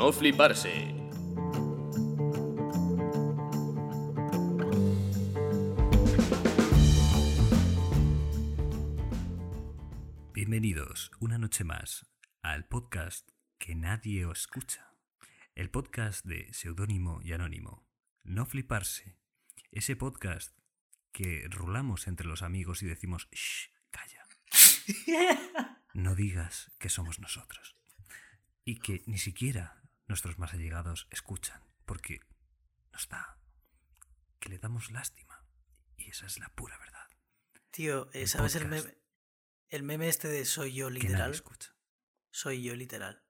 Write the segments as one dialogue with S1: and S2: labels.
S1: no fliparse.
S2: Bienvenidos una noche más al podcast que nadie os escucha. El podcast de seudónimo y anónimo. No fliparse. Ese podcast que rulamos entre los amigos y decimos, shh, calla. No digas que somos nosotros. Y que ni siquiera nuestros más allegados escuchan, porque nos da que le damos lástima. Y esa es la pura verdad.
S3: Tío, eh,
S2: El
S3: ¿sabes el meme, el meme este de soy yo literal?
S2: escucha.
S3: Soy yo literal.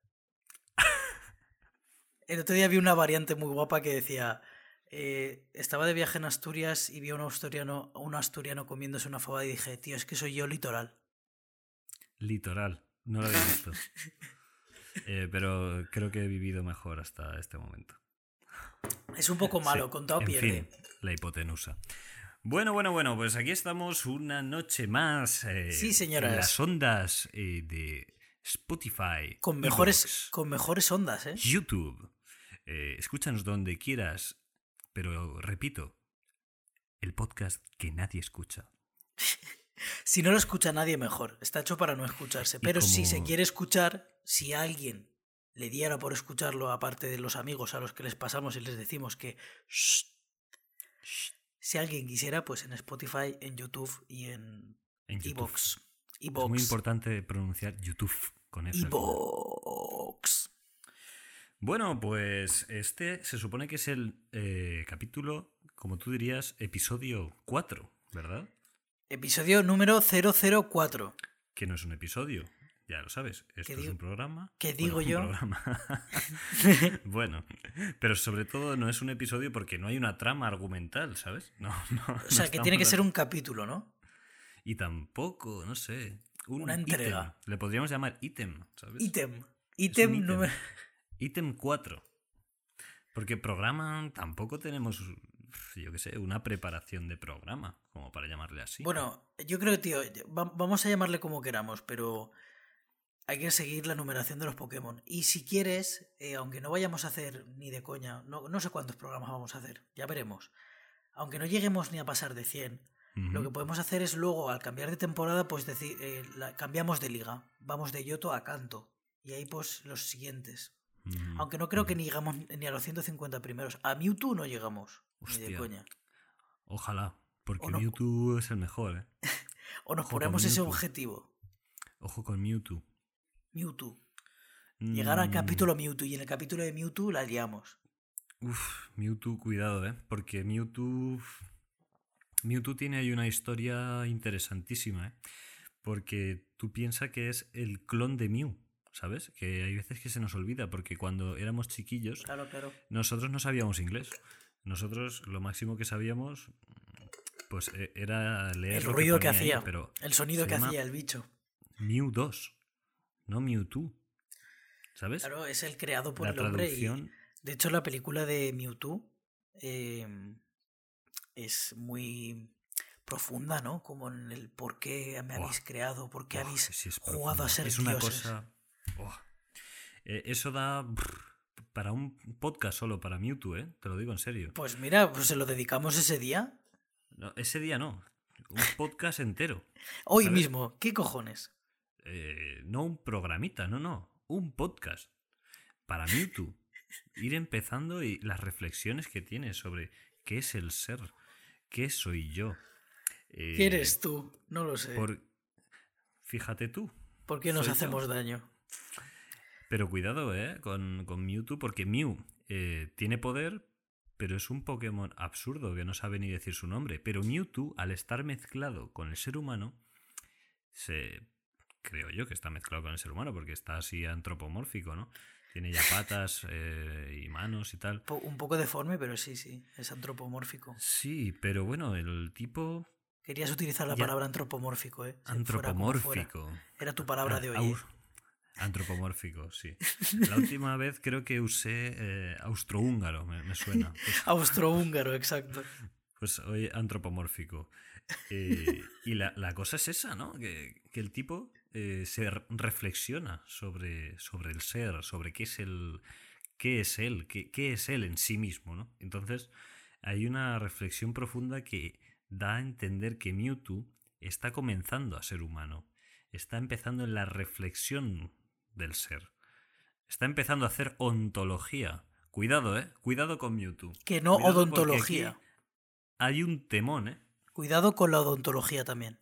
S3: El otro día vi una variante muy guapa que decía, eh, estaba de viaje en Asturias y vi a un asturiano, un asturiano comiéndose una fabada y dije, tío, es que soy yo litoral.
S2: Litoral, no lo había visto. Eh, pero creo que he vivido mejor hasta este momento.
S3: Es un poco malo,
S2: Sí,
S3: contado
S2: en
S3: pierde.
S2: fin, la hipotenusa. Bueno, bueno, bueno, pues aquí estamos una noche más. eh,
S3: Sí, señoras.
S2: En las ondas eh, de Spotify.
S3: Con mejores, con mejores ondas, ¿eh?
S2: YouTube. Escúchanos donde quieras, pero repito, el podcast que nadie escucha.
S3: Si no lo escucha nadie, mejor. Está hecho para no escucharse. Pero si se quiere escuchar, si alguien le diera por escucharlo, aparte de los amigos a los que les pasamos y les decimos que... "Shh", si alguien quisiera, pues en Spotify, en YouTube y en. Evox.
S2: Es muy importante pronunciar YouTube con eso.
S3: Evox.
S2: Bueno, pues este se supone que es el eh, capítulo, como tú dirías, episodio 4, ¿verdad?
S3: Episodio número 004.
S2: Que no es un episodio, ya lo sabes. Esto
S3: ¿Qué
S2: es un programa.
S3: qué
S2: Bueno,
S3: digo
S2: un
S3: yo?
S2: programa. bueno, pero sobre todo no es un episodio porque no hay una trama argumental, ¿sabes? No, no,
S3: O sea, que tiene que ser un capítulo, ¿no?
S2: Y tampoco, no sé. Un
S3: Una
S2: ítem.
S3: entrega.
S2: Le podríamos llamar ítem, ¿sabes?
S3: Ítem ítem. número...
S2: Ítem 4. Porque programa tampoco tenemos, yo qué sé, una preparación de programa, como para llamarle así.
S3: Bueno, yo creo, tío, va- vamos a llamarle como queramos, pero hay que seguir la numeración de los Pokémon. Y si quieres, eh, aunque no vayamos a hacer ni de coña, no, no sé cuántos programas vamos a hacer, ya veremos. Aunque no lleguemos ni a pasar de 100, lo que podemos hacer es luego, al cambiar de temporada, pues decir, eh, la- cambiamos de liga. Vamos de Yoto a Kanto. Y ahí, pues, los siguientes. Aunque no creo que ni llegamos ni a los 150 primeros. A Mewtwo no llegamos. Ni de
S2: Hostia.
S3: coña.
S2: Ojalá, porque
S3: no-
S2: Mewtwo es el mejor, ¿eh?
S3: O nos
S2: Ojo
S3: ponemos ese objetivo.
S2: Ojo con Mewtwo.
S3: Mewtwo. Llegar al
S2: Mm,
S3: capítulo Mewtwo y en el capítulo de Mewtwo la liamos.
S2: Uf, Mewtwo, cuidado, ¿eh? Porque Mewtwo... Mewtwo tiene ahí una historia interesantísima, ¿eh? Porque tú piensas que es el clon de Mew, ¿sabes? Que hay veces que se nos olvida, porque cuando éramos chiquillos,
S3: Claro, claro.
S2: nosotros no sabíamos inglés. Nosotros lo máximo que sabíamos, pues e- era leer
S3: El ruido que,
S2: ahí,
S3: hacía.
S2: pero
S3: el sonido que hacía el bicho.
S2: Mew 2, no Mewtwo. ¿Sabes?
S3: Claro, es el creado por
S2: La
S3: el hombre. Y, de hecho, la película de Mewtwo eh, es muy profunda, ¿no? Como en el por qué me habéis creado, por qué
S2: Oh,
S3: habéis
S2: sí,
S3: jugado a ser
S2: Es una cosa. oh. Eh, eso da brr, para un podcast solo para Mewtwo, ¿eh? Te lo digo en serio.
S3: Pues mira, pues se lo dedicamos ese día.
S2: No, ese día no. Un podcast entero.
S3: Hoy
S2: ¿Sabes?
S3: mismo. ¿Qué cojones?
S2: Eh, no un programita, no, no. Un podcast. Para Mewtwo. Ir empezando y las reflexiones que tiene sobre qué es el ser, qué soy yo. Eh,
S3: ¿Qué eres tú? No lo sé. ¿Por,
S2: Por... Fíjate tú.
S3: qué nos
S2: yo.
S3: hacemos daño?
S2: Pero cuidado, ¿eh? Con, con Mewtwo, porque Mew eh, tiene poder, pero es un Pokémon absurdo que no sabe ni decir su nombre. Pero Mewtwo, al estar mezclado con el ser humano, se. Creo yo que está mezclado con el ser humano, porque está así antropomórfico, ¿no? Tiene ya patas eh, y manos y tal.
S3: Un poco deforme, pero sí, sí. Es antropomórfico.
S2: Sí, pero bueno, el tipo
S3: Querías utilizar la
S2: Ya.
S3: palabra antropomórfico, ¿eh? Si fuera como fuera.
S2: antropomórfico.
S3: Era tu palabra de hoy. ¿eh?
S2: Antropomórfico, sí. La última vez creo que usé eh, austrohúngaro, me, me suena. Pues,
S3: Austrohúngaro, exacto.
S2: pues hoy antropomórfico. Eh, y la, la cosa es esa, ¿no? Que, que el tipo eh, se re- reflexiona sobre, sobre el ser, sobre qué es el. qué es él, qué, qué es él en sí mismo, ¿no? Entonces, hay una reflexión profunda que da a entender que Mewtwo está comenzando a ser humano, está empezando en la reflexión del ser, está empezando a hacer ontología. Cuidado, ¿eh? Cuidado con Mewtwo.
S3: Que no
S2: Cuidado
S3: odontología.
S2: Hay un temón, ¿eh?
S3: Cuidado con la odontología también.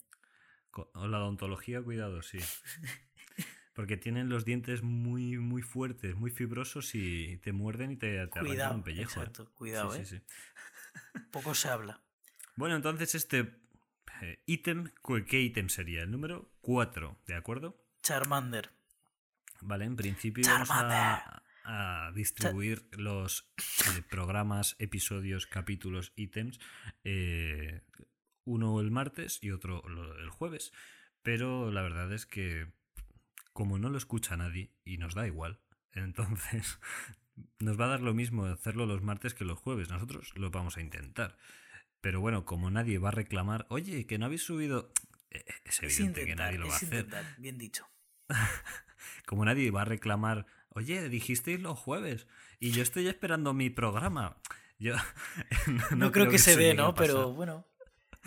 S2: Co- o La odontología, cuidado, sí. Porque tienen los dientes muy, muy fuertes, muy fibrosos y te muerden y te, te arrancan
S3: Cuidado.
S2: un pellejo. ¿eh?
S3: Exacto, cuidado,
S2: Sí,
S3: ¿eh?
S2: sí, sí.
S3: Poco se habla.
S2: Bueno, entonces este eh, ítem, ¿cu- ¿qué ítem sería? El número 4, ¿de acuerdo?
S3: Charmander.
S2: Vale, en principio vamos a, a distribuir los eh, programas, episodios, capítulos, ítems, eh, uno el martes y otro el jueves. Pero la verdad es que como no lo escucha nadie y nos da igual, entonces nos va a dar lo mismo hacerlo los martes que los jueves. Nosotros lo vamos a intentar. Pero bueno, como nadie va a reclamar, oye, que no habéis subido... Eh, Es
S3: Es
S2: evidente que nadie lo va a hacer.
S3: intentar. Bien dicho.
S2: Como nadie va a reclamar, oye, dijisteis los jueves y yo estoy esperando mi programa. Yo
S3: No, creo, que, se dé, ¿no? Pero bueno.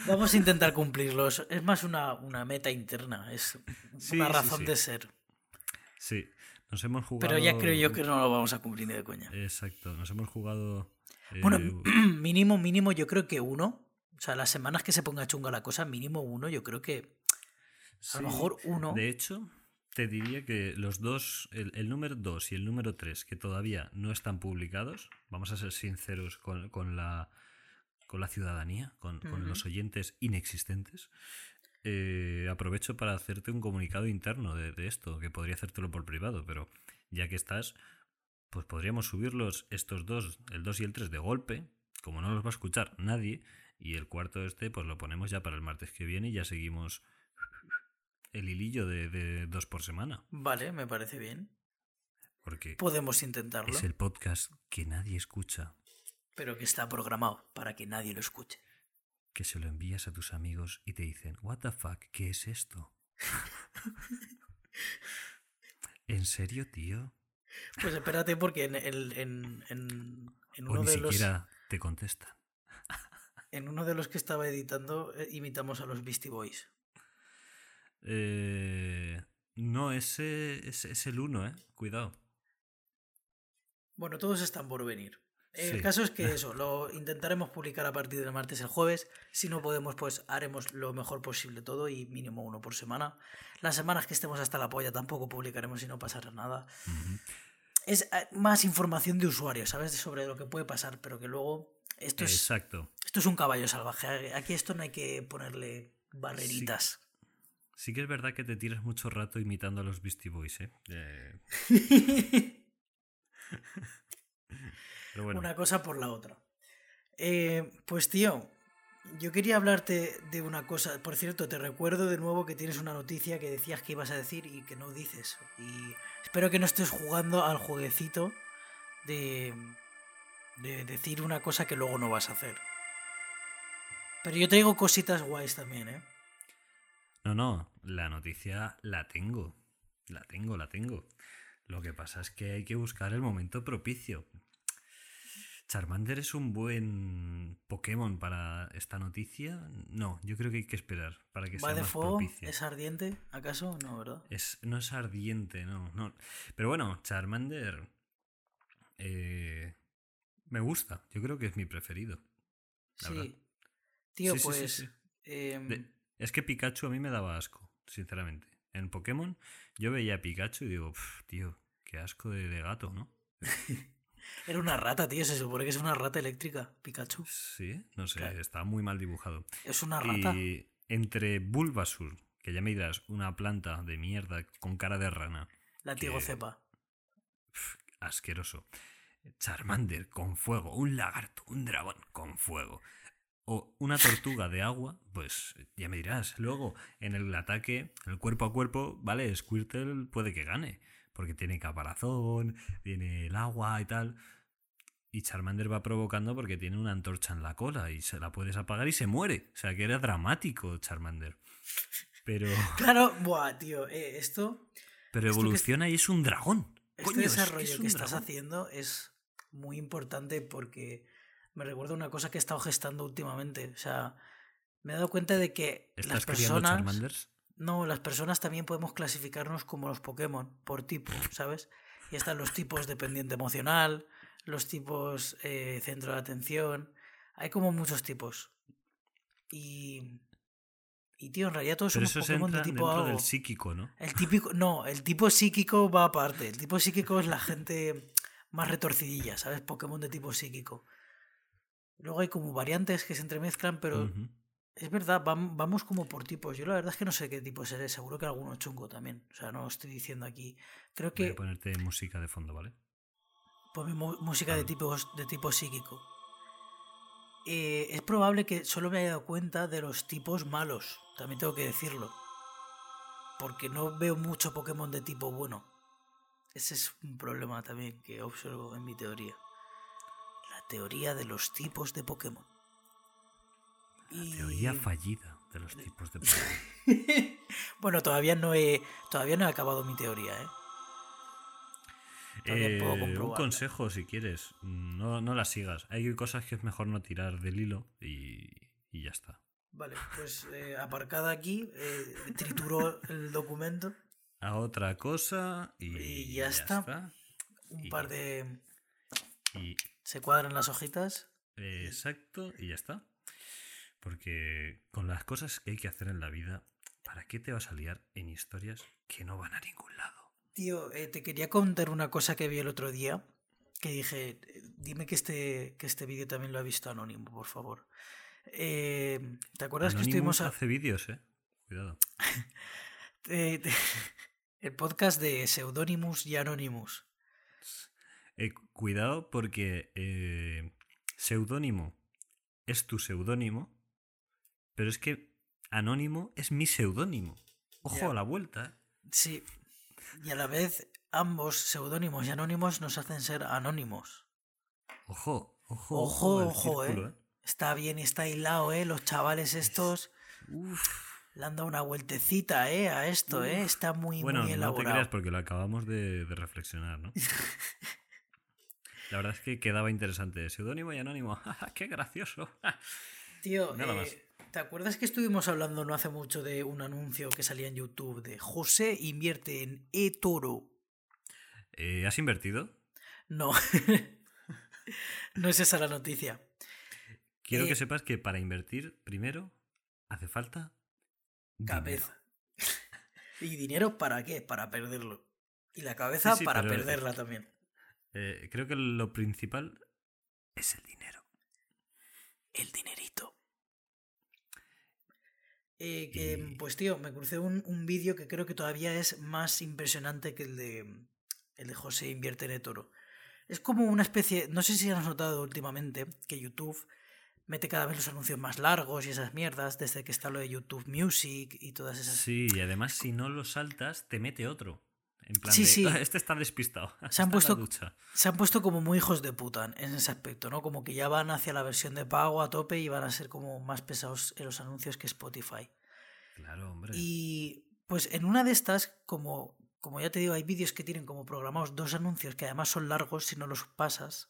S3: Vamos a intentar cumplirlos. Es más una, una meta interna. Es
S2: Sí,
S3: una razón
S2: sí.
S3: de ser.
S2: Sí, nos hemos jugado.
S3: Pero ya creo yo que no lo vamos a cumplir ni de coña.
S2: Exacto, nos hemos jugado. eh,
S3: Bueno, mínimo, mínimo, yo creo que uno. O sea, las semanas que se ponga chunga la cosa, mínimo uno, yo creo que a lo mejor uno.
S2: De hecho, te diría que los dos, el, el número 2 y el número 3, que todavía no están publicados, vamos a ser sinceros con, con la, con la ciudadanía, con, los oyentes inexistentes, eh, aprovecho para hacerte un comunicado interno de, de esto, que podría hacértelo por privado, pero ya que estás, pues podríamos subirlos estos dos, el 2 y el 3 de golpe, como no los va a escuchar nadie, y el cuarto este, pues lo ponemos ya para el martes que viene y ya seguimos el hilillo de, de dos por semana.
S3: Vale, me parece bien.
S2: Porque
S3: Podemos intentarlo.
S2: es el podcast que nadie escucha,
S3: Pero que está programado para que nadie lo escuche.
S2: que se lo envías a tus amigos y te dicen, ¿What the fuck? ¿Qué es esto? ¿En serio, tío?
S3: Pues espérate, porque en, en, en- en
S2: O
S3: uno
S2: ni
S3: de los,
S2: siquiera te contestan.
S3: en uno de los que estaba editando eh, imitamos a los Beastie Boys.
S2: Eh, no, ese es, es el uno, ¿eh? Cuidado.
S3: Bueno, todos están por venir. El
S2: Sí.
S3: caso es que eso, lo intentaremos publicar a partir del martes el jueves. Si no podemos, pues haremos lo mejor posible todo y mínimo uno por semana. Las semanas que estemos hasta la polla tampoco publicaremos y no pasará nada. Es eh, más información de usuario, ¿sabes? Sobre lo que puede pasar, pero que luego esto es,
S2: Exacto.
S3: esto es un caballo salvaje. Aquí esto no hay que ponerle barreritas.
S2: Sí que es verdad que te tiras mucho rato imitando a los Beastie Boys, ¿eh? Eh, Pero bueno,
S3: Una cosa por la otra. Eh, pues tío, yo quería hablarte de una cosa. Por cierto, te recuerdo de nuevo que tienes una noticia que decías que ibas a decir y que no dices. Y espero que no estés jugando al jueguecito de, de decir una cosa que luego no vas a hacer. Pero yo traigo cositas guays también, ¿eh?
S2: No, no, la noticia la tengo. La tengo, la tengo. Lo que pasa es que hay que buscar el momento propicio. ¿Charmander es un buen Pokémon para esta noticia? No, yo creo que hay que esperar para que
S3: ¿Va
S2: sea
S3: de
S2: más
S3: fuego?
S2: propicio.
S3: ¿Es ardiente? ¿Acaso? No, ¿verdad?
S2: Es, no es ardiente, no, no. Pero bueno, Charmander eh, me gusta. Yo creo que es mi preferido. La verdad.
S3: Sí. Tío,
S2: Sí, sí, sí,
S3: pues...
S2: sí.
S3: em,
S2: De- es que Pikachu a mí me daba asco, sinceramente. En Pokémon yo veía a Pikachu y digo, "Pf, tío, qué asco de, de gato, ¿no?
S3: Era una rata, tío. Se supone que es una rata eléctrica, Pikachu.
S2: Sí, no sé,
S3: Claro.
S2: está muy mal dibujado.
S3: Es una rata.
S2: Y entre Bulbasur, que ya me dirás, una planta de mierda con cara de rana,
S3: La
S2: que-
S3: tigocepa.
S2: asqueroso. Charmander con fuego, un lagarto, un dragón con fuego. O una tortuga de agua, pues ya me dirás. Luego, en el ataque, el cuerpo a cuerpo, vale, Squirtle puede que gane. Porque tiene caparazón, tiene el agua y tal. Y Charmander va provocando porque tiene una antorcha en la cola y se la puedes apagar y se muere. O sea que era dramático Charmander. Pero,
S3: Claro, buah, tío. eh, esto.
S2: pero
S3: Esto que es-
S2: evoluciona y es un dragón.
S3: este
S2: Coño, es que
S3: desarrollo
S2: es
S3: que, estás
S2: dragón.
S3: haciendo es muy importante porque me recuerda una cosa que he estado gestando últimamente. O sea, me he dado cuenta de que
S2: ¿Estás
S3: las personas.
S2: Charmanders?
S3: No, las personas también podemos clasificarnos como los Pokémon, por tipo, ¿sabes? Y están los tipos dependiente emocional, los tipos eh, centro de atención. Hay como muchos tipos. Y. Y tío, en realidad todos
S2: Pero
S3: somos
S2: eso
S3: Pokémon de tipo algo.
S2: del psíquico, ¿no?
S3: El típico. No, el tipo psíquico va aparte. El tipo psíquico es la gente más retorcidilla, ¿sabes? Pokémon de tipo psíquico. Luego hay como variantes que se entremezclan, pero es verdad, vam- vamos como por tipos. Yo la verdad es que no sé qué tipo seré, seguro que alguno chungo también. O sea, no estoy diciendo aquí. Creo
S2: Voy
S3: que
S2: a ponerte música de fondo, ¿vale?
S3: ponme música de tipo, de tipo psíquico. Eh, es probable que solo me haya dado cuenta de los tipos malos, también tengo que decirlo. Porque no veo mucho Pokémon de tipo bueno. Ese es un problema también que observo en mi teoría. Teoría de los tipos de Pokémon. Y-
S2: Teoría fallida de los tipos de Pokémon.
S3: bueno, todavía no he todavía no he acabado mi teoría, ¿eh? Todavía puedo
S2: Eh, un consejo, si quieres, no, no las sigas. Hay cosas que es mejor no tirar del hilo y, y ya está.
S3: Vale, pues eh, aparcada aquí, eh, trituró el documento,
S2: A otra cosa y,
S3: Y ya está. un
S2: Y-
S3: par de...
S2: Y
S3: Se cuadran las hojitas.
S2: exacto, y ya está. Porque con las cosas que hay que hacer en la vida, ¿para qué te vas a liar en historias que no van a ningún lado?
S3: Tío, eh, te quería contar una cosa que vi el otro día, que dije, dime que este, que este vídeo también lo ha visto Anónimo, por favor. Eh, ¿Te acuerdas que estuvimos... a-
S2: hace vídeos, eh. Cuidado.
S3: eh, el podcast de Pseudonymous y Anonymous.
S2: Eh, cuidado porque eh, seudónimo es tu seudónimo, pero es que anónimo es mi seudónimo. Ojo a la vuelta. ¿eh?
S3: Sí, y a la vez ambos seudónimos y anónimos nos hacen ser anónimos.
S2: Ojo, ojo,
S3: Ojo, ojo,
S2: círculo,
S3: eh. Está bien y está hilado, ¿eh? Los chavales estos
S2: Uf.
S3: le han dado una vueltecita, ¿eh? A esto, ¿eh? Está muy,
S2: Bueno,
S3: muy
S2: no te
S3: elaborado.
S2: creas porque lo acabamos de, de reflexionar, ¿no? La verdad es que quedaba interesante. Seudónimo y anónimo. ¡Qué gracioso!
S3: Tío,
S2: Nada
S3: eh,
S2: más.
S3: ¿te acuerdas que estuvimos hablando no hace mucho de un anuncio que salía en YouTube de José invierte en eToro?
S2: Eh, ¿Has invertido?
S3: No, no es esa la noticia.
S2: Quiero
S3: Eh,
S2: que sepas que para invertir, primero, hace falta dinero.
S3: Cabeza. ¿Y dinero para qué? Para perderlo. Y la cabeza
S2: Sí, sí,
S3: para perderla también.
S2: Eh, creo que lo principal es el dinero.
S3: El dinerito. Eh, que,
S2: Y-
S3: Pues tío, me crucé un, un vídeo que creo que todavía es más impresionante que el de, el de José Invierte en Toro. Es como una especie, no sé si has notado últimamente que YouTube mete cada vez los anuncios más largos y esas mierdas, desde que está lo de YouTube Music y todas esas...
S2: Sí, y además si no lo saltas, te mete otro. En plan
S3: Sí,
S2: de,
S3: sí.
S2: "Ah, este está despistado.
S3: Se han puesto-
S2: ducha".
S3: Se han puesto como muy hijos de puta en ese aspecto, ¿no? Como que ya van hacia la versión de pago a tope y van a ser como más pesados en los anuncios que Spotify.
S2: Claro, hombre.
S3: Y pues en una de estas, como, como ya te digo, hay vídeos que tienen como programados dos anuncios que además son largos si no los pasas.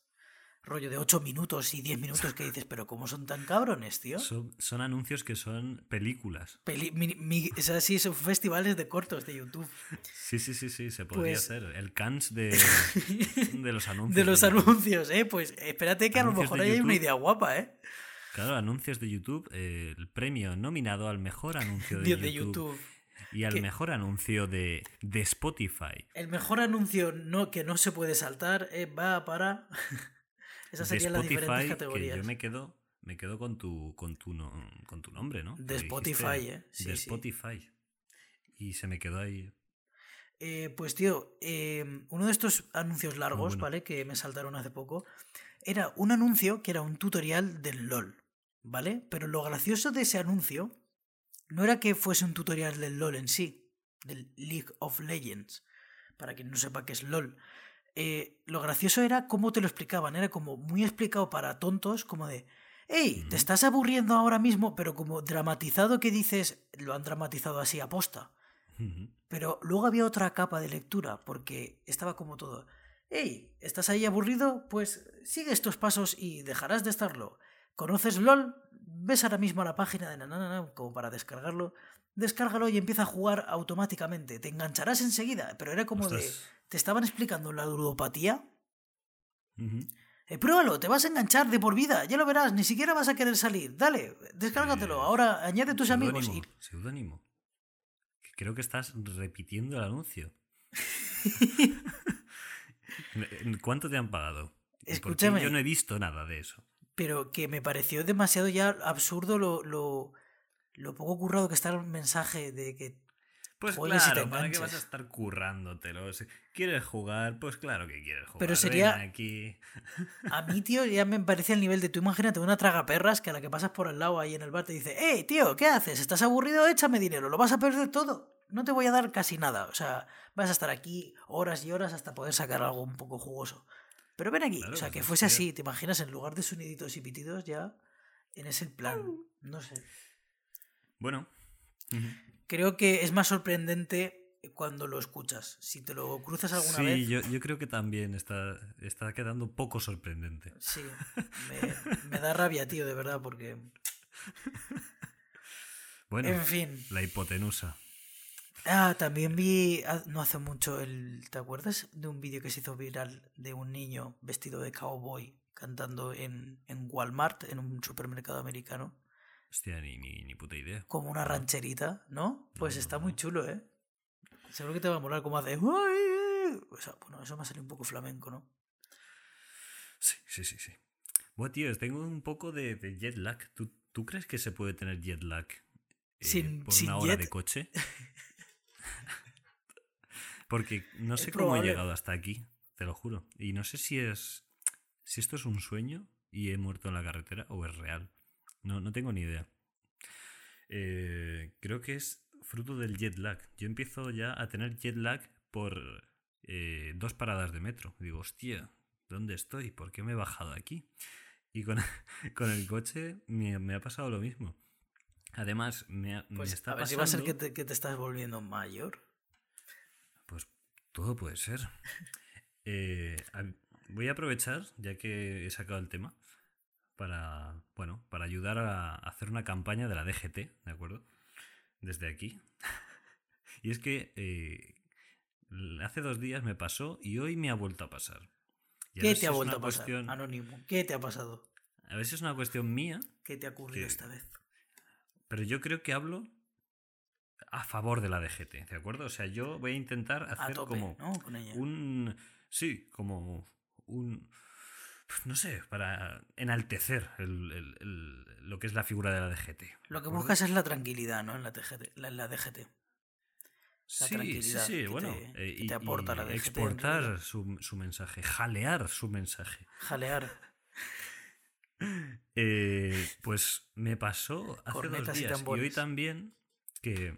S3: Rollo de 8 minutos y 10 minutos que dices, pero ¿cómo son tan cabrones, tío?
S2: Son, son anuncios que son películas.
S3: Peli- mi- mi- o sea, sí, son festivales de cortos de YouTube.
S2: Sí, sí, sí, sí, se podría
S3: Pues-
S2: hacer. El cans de, de los anuncios.
S3: De los anuncios, ¿eh? Pues espérate que a lo mejor hay una idea guapa, ¿eh?
S2: Claro, anuncios de YouTube. eh, el premio nominado al mejor anuncio de,
S3: De,
S2: YouTube,
S3: de YouTube.
S2: Y al
S3: Que-
S2: mejor anuncio de, de Spotify.
S3: El mejor anuncio no, que no se puede saltar eh, va para... Esas serían las diferentes
S2: Spotify, que
S3: categorías.
S2: yo me quedo, me quedo con tu, con tu, no- con tu nombre, ¿no?
S3: De
S2: dijiste
S3: Spotify, ¿eh? Sí,
S2: de
S3: sí.
S2: Spotify. Y se me quedó ahí.
S3: Eh, pues tío, eh, uno de estos anuncios largos,
S2: bueno.
S3: ¿vale? Que me saltaron hace poco, era un anuncio que era un tutorial del LOL, ¿vale? Pero lo gracioso de ese anuncio no era que fuese un tutorial del LOL en sí, del League of Legends, para quien no sepa qué es LOL. Eh, lo gracioso era cómo te lo explicaban, era como muy explicado para tontos, como de, hey, te estás aburriendo ahora mismo, pero como dramatizado que dices, lo han dramatizado así aposta.
S2: Ujú.
S3: Pero luego había otra capa de lectura, porque estaba como todo. Hey, ¿estás ahí aburrido? Pues sigue estos pasos y dejarás de estarlo. ¿Conoces LOL? Ves ahora mismo a la página de nananana como para descargarlo. Descárgalo y empieza a jugar automáticamente. Te engancharás enseguida. Pero era como de. Te estaban explicando la ludopatía. Eh, pruébalo, te vas a enganchar de por vida. Ya lo verás, ni siquiera vas a querer salir. Dale, descárgatelo.
S2: Eh,
S3: Ahora añade tus amigos. Y
S2: seudónimo. Que Creo que estás repitiendo el anuncio. ¿Cuánto te han pagado?
S3: Escúchame.
S2: Yo no he visto nada de eso.
S3: pero que me pareció demasiado ya absurdo lo, lo, lo poco currado que está el mensaje de que
S2: Pues claro, ¿para qué vas a estar currándotelo? Si ¿Quieres jugar? Pues claro que quieres jugar.
S3: Pero
S2: Ven
S3: sería-
S2: aquí.
S3: a mí, tío, ya me parecía el nivel de tú imagínate una traga perras que a la que pasas por al lado ahí en el bar te dice, hey, tío, ¿qué haces? ¿Estás aburrido? Échame dinero, lo vas a perder todo. No te voy a dar casi nada. O sea, vas a estar aquí horas y horas hasta poder sacar algo un poco jugoso. Pero ven aquí,
S2: Claro,
S3: o sea,
S2: pues
S3: que
S2: es
S3: fuese así, te imaginas en lugar de soniditos y pitidos ya en ese plan. No sé.
S2: Bueno.
S3: Creo que es más sorprendente cuando lo escuchas. Si te lo cruzas alguna
S2: Sí,
S3: vez.
S2: yo, yo creo que también está, está quedando poco sorprendente.
S3: Sí, me, me da rabia, tío, de verdad, porque.
S2: Bueno,
S3: En fin.
S2: la hipotenusa.
S3: Ah, también vi no hace mucho el. ¿Te acuerdas de un vídeo que se hizo viral de un niño vestido de cowboy cantando en, en Walmart, en un supermercado americano?
S2: Hostia, ni, ni, ni puta idea.
S3: Como una rancherita, ¿no? Pues
S2: No,
S3: está
S2: no,
S3: muy chulo, ¿eh? Seguro que te va a molar como hace. "Uy". O sea, bueno, eso me ha salido un poco flamenco, ¿no?
S2: Sí, sí, sí, sí. Bueno, tío, tengo un poco de, de jet lag. ¿Tú, tú crees que se puede tener jet lag eh,
S3: Sin-
S2: por
S3: sin
S2: una hora
S3: jet?
S2: de coche? Porque no sé cómo he llegado hasta aquí, te lo juro. Y no sé si es. si esto es un sueño y he muerto en la carretera o es real. No, no tengo ni idea. Eh, creo que es fruto del jet lag. Yo empiezo ya a tener jet lag por eh, dos paradas de metro. Digo, hostia, ¿dónde estoy? ¿Por qué me he bajado aquí? Y con, con el coche me, me ha pasado lo mismo. Además, me, ha- me
S3: Pues
S2: está
S3: a ver si va a ser que te, que te estás volviendo mayor.
S2: Pues todo puede ser. Eh, voy a aprovechar, ya que he sacado el tema, para, bueno, para ayudar a hacer una campaña de la DGT, ¿de acuerdo? Desde aquí. y es que eh, hace dos días me pasó y hoy me ha vuelto a pasar. Y
S3: ¿Qué te ha vuelto a pasar?
S2: cuestión-
S3: Anónimo. ¿Qué te ha pasado?
S2: A si es una cuestión mía,
S3: ¿Qué te ha ocurrido esta vez?
S2: pero yo creo que hablo a favor de la DGT, ¿de acuerdo? O sea, yo voy a intentar
S3: A
S2: hacer
S3: tope,
S2: como
S3: ¿no? Con ella.
S2: un sí como un no sé para enaltecer el- el- el- lo que es la figura de la DGT ¿de
S3: Lo que buscas es la tranquilidad, ¿no? En la, TGT, la- en la DGT. la
S2: sí sí
S3: tranquilidad
S2: sí
S3: que
S2: bueno
S3: te-
S2: eh,
S3: que te aporta
S2: y
S3: la DGT
S2: exportar su, su mensaje jalear su mensaje
S3: Jalear.
S2: Eh, pues me pasó hace dos
S3: Cornetas
S2: días y, hoy también que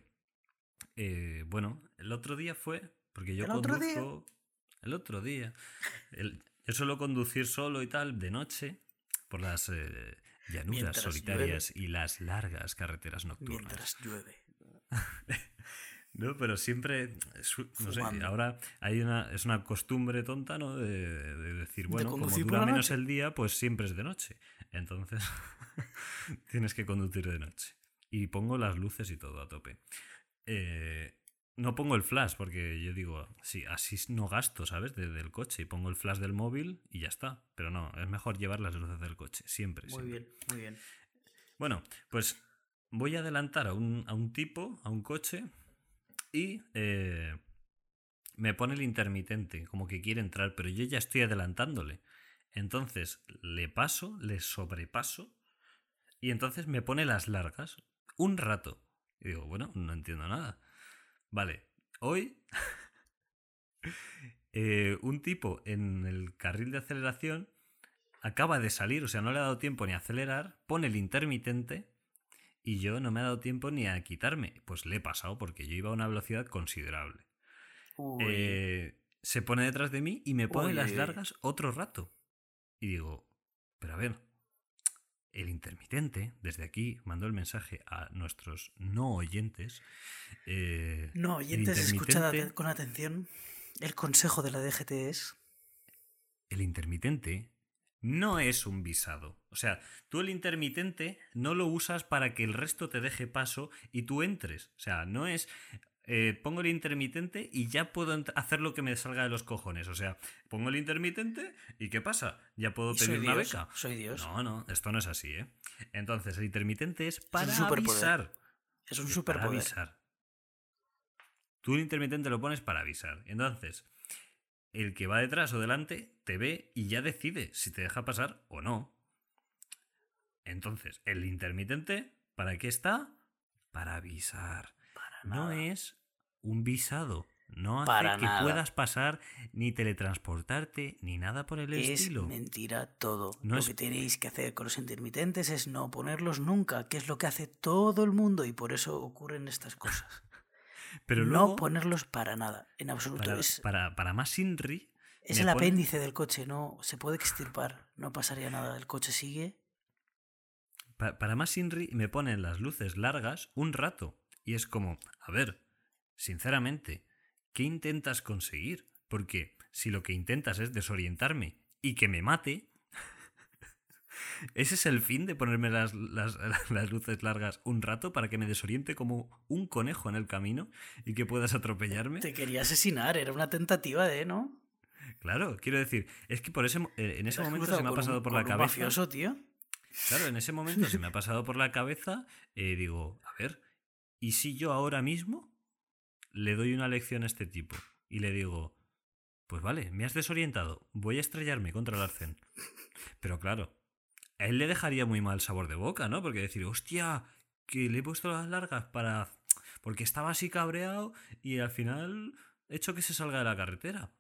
S2: eh, bueno el otro día fue porque yo
S3: ¿El otro día?
S2: conduzco el otro día el- yo suelo conducir solo y tal de noche por las eh, llanuras
S3: Mientras
S2: solitarias y las largas carreteras nocturnas.
S3: Mientras llueve.
S2: no pero siempre no sé ahora hay una es una costumbre tonta no de, de decir
S3: De
S2: bueno como
S3: conducir por
S2: dura menos
S3: noche.
S2: el día pues siempre es de noche entonces tienes que conducir de noche. Y pongo las luces y todo a tope. Eh, no pongo el flash porque yo digo sí así no gasto sabes de- del coche y pongo el flash del móvil y ya está pero no es mejor llevar las luces del coche siempre
S3: Muy
S2: siempre.
S3: bien, muy bien.
S2: Bueno, pues voy a adelantar a un, a un tipo, a un coche, y eh, me pone el intermitente, como que quiere entrar, pero yo ya estoy adelantándole. Entonces le paso, le sobrepaso, y entonces me pone las largas. Un rato. Y digo, bueno, no entiendo nada. Vale, hoy eh, un tipo en el carril de aceleración acaba de salir, o sea, no le ha dado tiempo ni a acelerar, pone el intermitente y yo no me ha dado tiempo ni a quitarme. Pues le he pasado porque yo iba a una velocidad considerable. Eh, se pone detrás de mí y me pone
S3: Uy,
S2: las largas otro rato. Y digo, pero a ver, el intermitente, desde aquí mando el mensaje a nuestros no oyentes. eh,
S3: No, oyentes, escuchad con atención. El consejo de la DGT es.
S2: el intermitente no es un visado. O sea, tú el intermitente no lo usas para que el resto te deje paso y tú entres. O sea, no es... eh, pongo el intermitente y ya puedo hacer lo que me salga de los cojones. O sea, pongo el intermitente y ¿qué pasa? Ya puedo pedir una
S3: Dios,
S2: beca.
S3: soy Dios.
S2: No, no, esto no es así, ¿eh? Entonces, el intermitente es para avisar.
S3: Es un superpoder.
S2: Para avisar. Tú el intermitente lo pones para avisar. Entonces, el que va detrás o delante te ve y ya decide si te deja pasar o no. Entonces, el intermitente, ¿para qué está? Para avisar. No es un visado. No hace
S3: Para
S2: que
S3: nada.
S2: puedas pasar ni teletransportarte ni nada por el
S3: Es
S2: estilo.
S3: mentira todo.
S2: No
S3: lo
S2: es-
S3: que tenéis que hacer con los intermitentes es no ponerlos nunca, que es lo que hace todo el mundo y por eso ocurren estas cosas.
S2: Pero
S3: no ponerlos para nada, en absoluto.
S2: para,
S3: es
S2: para, para más Inri,
S3: es el
S2: pone-
S3: apéndice del coche, no se puede extirpar, no pasaría nada. El coche sigue.
S2: Pa- para más Inri me ponen las luces largas un rato. Y es como, a ver, sinceramente, ¿qué intentas conseguir? Porque si lo que intentas es desorientarme y que me mate, ese es el fin de ponerme las, las- las luces largas un rato para que me desoriente como un conejo en el camino y que puedas atropellarme.
S3: Te quería asesinar, era una tentativa de, ¿no?
S2: Claro, quiero decir, es que por ese, eh, en ese momento se me ha pasado
S3: un-
S2: por la cabeza.
S3: mafioso, tío.
S2: Claro, en ese momento se me ha pasado por la cabeza, eh, digo, a ver, ¿y si yo ahora mismo le doy una lección a este tipo? Y le digo, pues vale, me has desorientado, voy a estrellarme contra el arcén. Pero claro, a él le dejaría muy mal sabor de boca, ¿no? Porque decir, hostia, que le he puesto las largas para... Porque estaba así cabreado y al final he hecho que se salga de la carretera.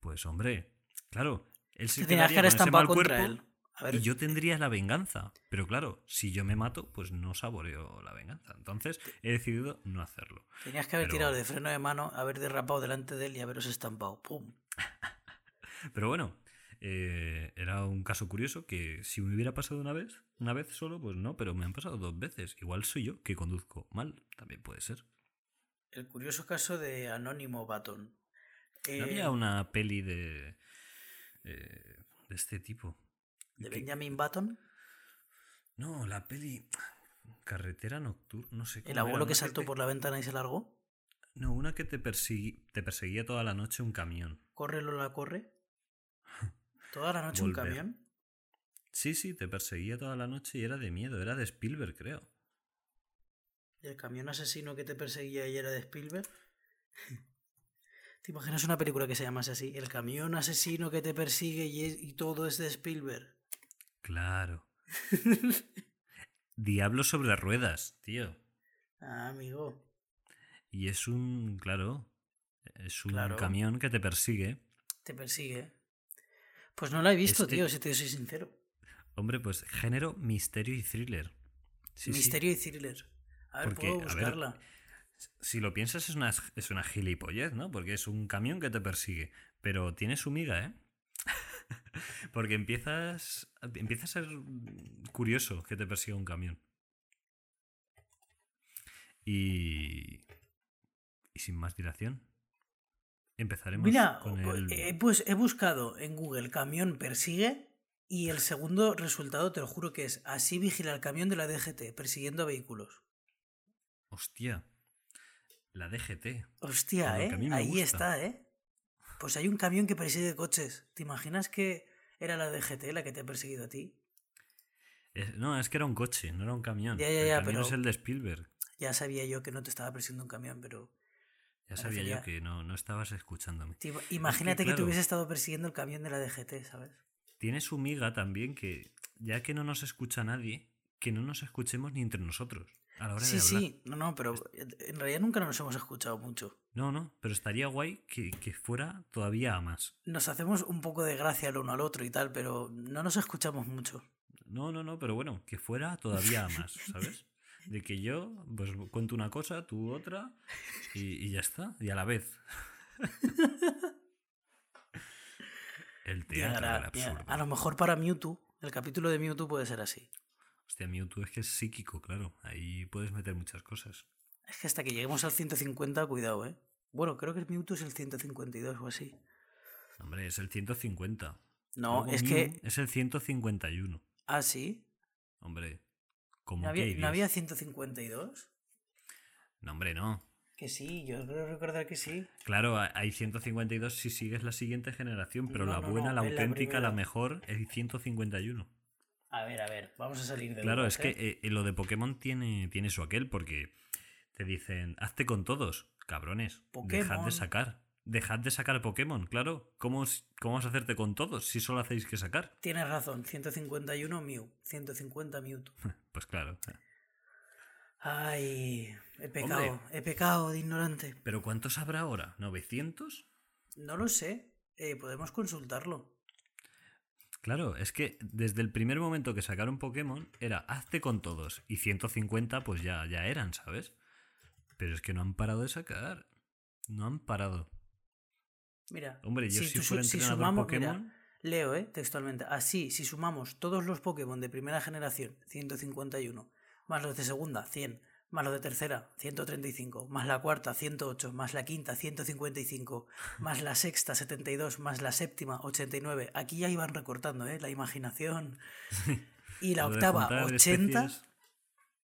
S2: Pues hombre, claro, él se
S3: tenías
S2: quedaría
S3: que
S2: con ese mal cuerpo
S3: él. A ver,
S2: y yo tendría la venganza. Pero claro, si yo me mato, pues no saboreo la venganza. Entonces he decidido no hacerlo.
S3: tenías que haber
S2: pero-
S3: tirado de freno de mano, haber derrapado delante de él y haberos estampado. ¡Pum!
S2: Pero bueno, eh, era un caso curioso que si me hubiera pasado una vez, una vez solo, pues no, pero me han pasado dos veces. Igual soy yo que conduzco mal, también puede ser.
S3: El curioso caso de Anónimo Baton. Eh,
S2: ¿No había una peli de, eh, de este tipo?
S3: De Benjamin Button,
S2: No, la peli Carretera Nocturna, no sé cómo
S3: el abuelo que saltó por la ventana y se largó.
S2: No, una que te, persegui- te perseguía toda la noche un camión.
S3: Corre Lola, corre. Toda la noche un camión.
S2: Sí, sí, te perseguía toda la noche y era de miedo, era de Spielberg, creo.
S3: Y el camión asesino que te perseguía y era de Spielberg. ¿Te imaginas una película que se llamase así? El camión asesino que te persigue y, es- y todo es de Spielberg.
S2: Claro. Diablo sobre ruedas, tío.
S3: Ah, amigo.
S2: Y es un, claro, es un
S3: Claro.
S2: camión que te persigue.
S3: Te persigue. Pues no la he visto,
S2: Este-
S3: tío, si te soy sincero.
S2: Hombre, pues género misterio y thriller. Sí, sí.
S3: Misterio y thriller. A ver,
S2: Porque,
S3: puedo
S2: ver,
S3: buscarla.
S2: Si lo piensas es una, es una gilipollez, ¿no? Porque es un camión que te persigue. Pero tiene su miga, ¿eh? Porque empiezas, empieza a ser curioso que te persiga un camión. Y, y sin más dilación, empezaremos
S3: Mira,
S2: con el...
S3: eh, pues he buscado en Google camión persigue y el segundo resultado te lo juro que es así vigila el camión de la DGT persiguiendo a vehículos.
S2: Hostia, la DGT.
S3: Hostia, ¿eh? Ahí
S2: gusta.
S3: está, ¿eh? Pues hay un camión que persigue coches. ¿Te imaginas que era la DGT la que te ha perseguido a ti?
S2: No, es que era un coche, no era un camión.
S3: Ya, ya,
S2: el
S3: ya,
S2: camión
S3: pero-
S2: es el de Spielberg.
S3: Ya sabía yo que no te estaba persiguiendo un camión, pero...
S2: Ya sabía yo que no, no estabas escuchándome.
S3: te imagínate que, te
S2: claro.
S3: hubiese estado persiguiendo el camión de la DGT, ¿sabes?
S2: tiene su miga también que, ya que no nos escucha nadie, que no nos escuchemos ni entre nosotros a la hora
S3: Sí,
S2: de hablar.
S3: sí, no, no, pero en realidad nunca nos hemos escuchado mucho.
S2: No, no, pero estaría guay que, que fuera todavía a más.
S3: Nos hacemos un poco de gracia el uno al otro y tal, pero no nos escuchamos mucho.
S2: No, no, no, pero bueno, que fuera todavía a más, ¿sabes? De que yo pues cuento una cosa, tú otra, y, y ya está, y a la vez. El teatro del
S3: llegará.
S2: absurdo.
S3: a lo mejor para Mewtwo El capítulo de Mewtwo puede ser así.
S2: Hostia, Mewtwo es que es psíquico, claro. Ahí puedes meter muchas cosas.
S3: Es que hasta que lleguemos al 150, cuidado, ¿eh? Bueno, creo que el Mewtwo es el 152 o así.
S2: Hombre, es el 150.
S3: No,
S2: Luego
S3: es
S2: Mew
S3: que...
S2: Es el 151.
S3: Ah, sí.
S2: Hombre, ¿cómo
S3: ¿No había, ¿no
S2: 10?
S3: había 152?
S2: No, hombre, no.
S3: Que sí, yo creo recordar que sí.
S2: Claro, ha- hay 152 si sigues la siguiente generación, pero
S3: No,
S2: la buena,
S3: no,
S2: la
S3: la
S2: auténtica, la,
S3: primera.
S2: mejor, es 151.
S3: A ver, a ver, vamos a salir de
S2: Claro, es que
S3: ¿eh?
S2: eh, lo de Pokémon tiene, tiene su aquel, porque te dicen, hazte con todos, cabrones. Dejad
S3: Pokémon.
S2: de sacar. Dejad de sacar Pokémon, claro. ¿Cómo, ¿Cómo vas a hacerte con todos si solo hacéis que sacar?
S3: Tienes razón, 151 Mew, 150 Mewtwo.
S2: Pues claro.
S3: Ay, he pecado,
S2: Hombre.
S3: he pecado de ignorante.
S2: ¿Pero cuántos habrá ahora? ¿900?
S3: No lo sé, eh, podemos consultarlo.
S2: Claro, es que desde el primer momento que sacaron Pokémon era hazte con todos y 150 pues ya, ya eran, ¿sabes? Pero es que no han parado de sacar. No han parado.
S3: Mira,
S2: Hombre, yo si,
S3: su-
S2: fuera
S3: si sumamos, mira,
S2: Pokémon...
S3: leo, eh, textualmente. Así, si sumamos todos los Pokémon de primera generación, 151, más los de segunda, 100, más los de tercera, 135, más la cuarta, 108, más la quinta, 155, más la sexta, 72, más la séptima, 89. Aquí ya iban recortando, ¿eh? La imaginación. Y la octava,
S2: juntar
S3: 80.
S2: especies-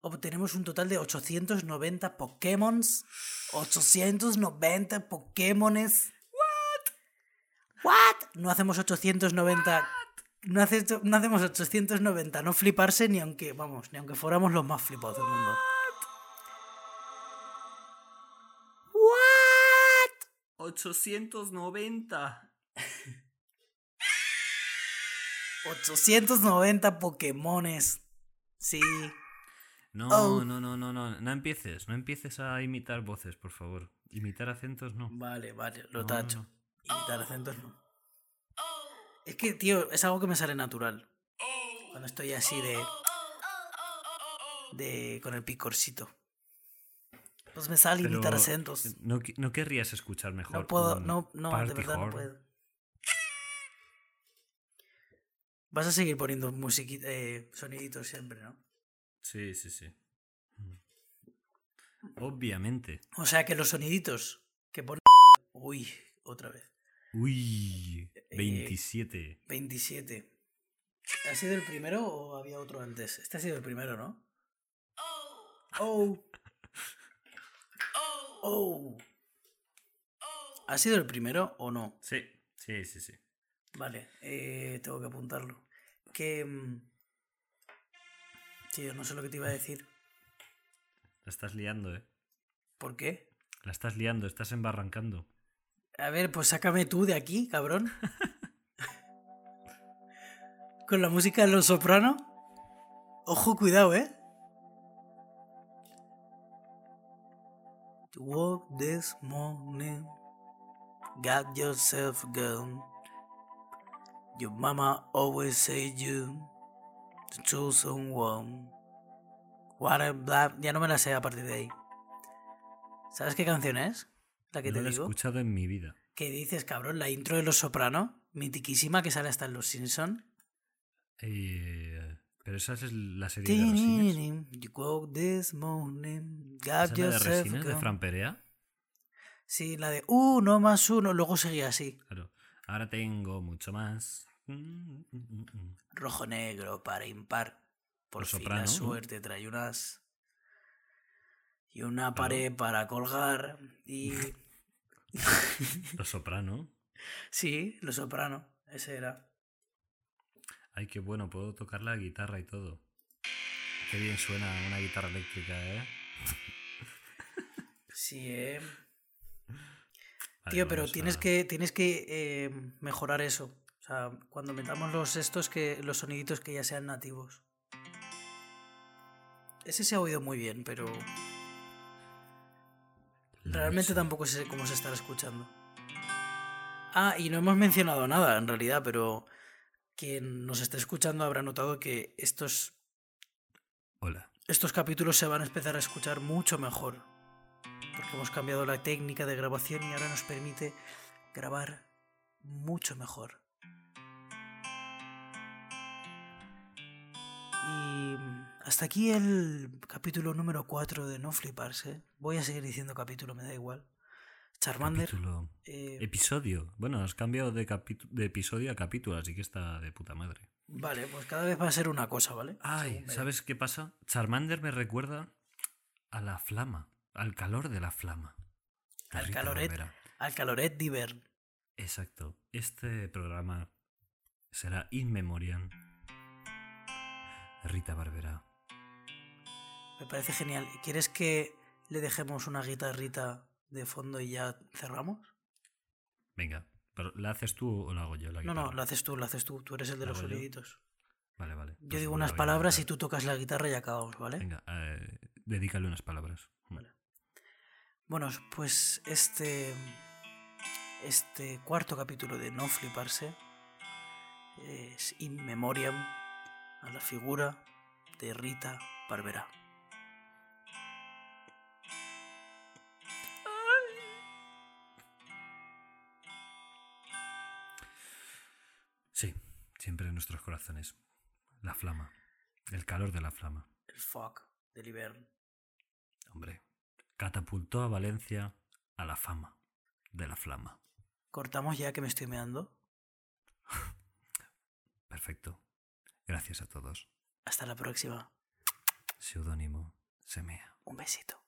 S3: Obtenemos un total de 890 Pokémon. 890 Pokémones. What? What? No hacemos 890. No, hace- no hacemos 890. No fliparse ni aunque, vamos, ni aunque fuéramos los más flipados del mundo.
S2: 890.
S3: 890 Pokémones. Sí.
S2: No,
S3: Oh.
S2: no, no, no, no. No empieces. No empieces a imitar voces, por favor. Imitar acentos no.
S3: Vale, vale, lo
S2: No,
S3: tacho.
S2: no.
S3: Imitar acentos no. Es que, tío, es algo que me sale natural. Cuando estoy así de. de. con el picorcito. Pues me sale imitar acentos.
S2: No, no querrías escuchar mejor.
S3: No puedo, no, no, de verdad no puedo. Vas a seguir poniendo musiquita, eh, soniditos siempre, ¿no?
S2: Sí, sí, sí. Obviamente.
S3: O sea que los soniditos que pone. Uy, otra vez.
S2: Uy,
S3: Eh,
S2: 27.
S3: 27. ¿Ha sido el primero o había otro antes? Este ha sido el primero, ¿no? Oh. Oh. ¿Ha sido el primero o no?
S2: Sí, sí, sí, sí.
S3: Vale, eh, tengo que apuntarlo. Que... mm, Tío, no sé lo que te iba a decir.
S2: La estás liando, ¿eh?
S3: ¿Por qué?
S2: La estás liando, estás embarrancando.
S3: A ver, pues sácame tú de aquí, cabrón. Con la música de los soprano. Ojo, cuidado, ¿eh? To walk this morning, got yourself gun. Your mama always said you the chosen one. What a bla- Ya no me la sé a partir de ahí. ¿Sabes qué canción es? La que
S2: no
S3: te
S2: la he escuchado en mi vida.
S3: ¿Qué dices, cabrón? La intro de Los Soprano, mitiquísima, que sale hasta en Los Simpson.
S2: Eh, pero esa es la serie de Resines.
S3: You woke this morning,
S2: ¿Esa
S3: got
S2: es la de Resines, de. Fran Perea?
S3: Sí, la de uno más uno, luego seguía así.
S2: Claro. Ahora tengo mucho más. Mm, mm, mm.
S3: Rojo negro para impar. Por
S2: Los
S3: fin
S2: Soprano,
S3: la suerte trae unas. Y una pared para colgar. Y.
S2: Los soprano.
S3: sí, Los Soprano, ese era.
S2: Ay, qué bueno, puedo tocar la guitarra y todo. Qué bien suena una guitarra eléctrica, ¿eh?
S3: Sí, eh. Tío, pero tienes que, tienes que eh, mejorar eso. O sea, cuando metamos los estos, que los soniditos que ya sean nativos. Ese se ha oído muy bien, pero realmente tampoco sé cómo se estará escuchando. Ah, y no hemos mencionado nada en realidad, pero quien nos esté escuchando habrá notado que estos,
S2: Hola.
S3: estos capítulos se van a empezar a escuchar mucho mejor. Porque hemos cambiado la técnica de grabación y ahora nos permite grabar mucho mejor. Y hasta aquí el capítulo número 4 de No Fliparse. Voy a seguir diciendo capítulo, me da igual. Charmander.
S2: Capítulo.
S3: eh,
S2: Episodio. Bueno, has cambiado de, episodio a capítulo, así que está de puta madre.
S3: vale, pues cada vez va a ser una cosa, ¿vale?
S2: Ay. ¿sabes qué pasa? Charmander me recuerda a la flama, al calor de la flama. de
S3: Al caloret. Al caloret diver.
S2: Exacto. Este programa será in memoriam Rita Barberá.
S3: Me parece genial. ¿Quieres que le dejemos una guitarrita de fondo y ya cerramos?
S2: Venga, pero ¿la haces tú o la hago yo? La
S3: No, no, lo haces tú, lo haces tú. Tú eres el de
S2: ¿La
S3: los soniditos.
S2: Vale, vale.
S3: Yo
S2: Pues
S3: digo unas
S2: la
S3: palabras y tú tocas la guitarra y acabamos, ¿vale?
S2: Venga, eh, dedícale unas palabras.
S3: Bueno, pues este. Este cuarto capítulo de No Fliparse es in memoriam a la figura de Rita Barberá.
S2: Sí, siempre en nuestros corazones. La flama. El calor de la flama.
S3: El fuck del Ibern.
S2: Hombre, catapultó a Valencia a la fama de la flama.
S3: Cortamos ya que me estoy meando.
S2: Perfecto. Gracias a todos.
S3: Hasta la próxima.
S2: Seudónimo Semea.
S3: Un besito.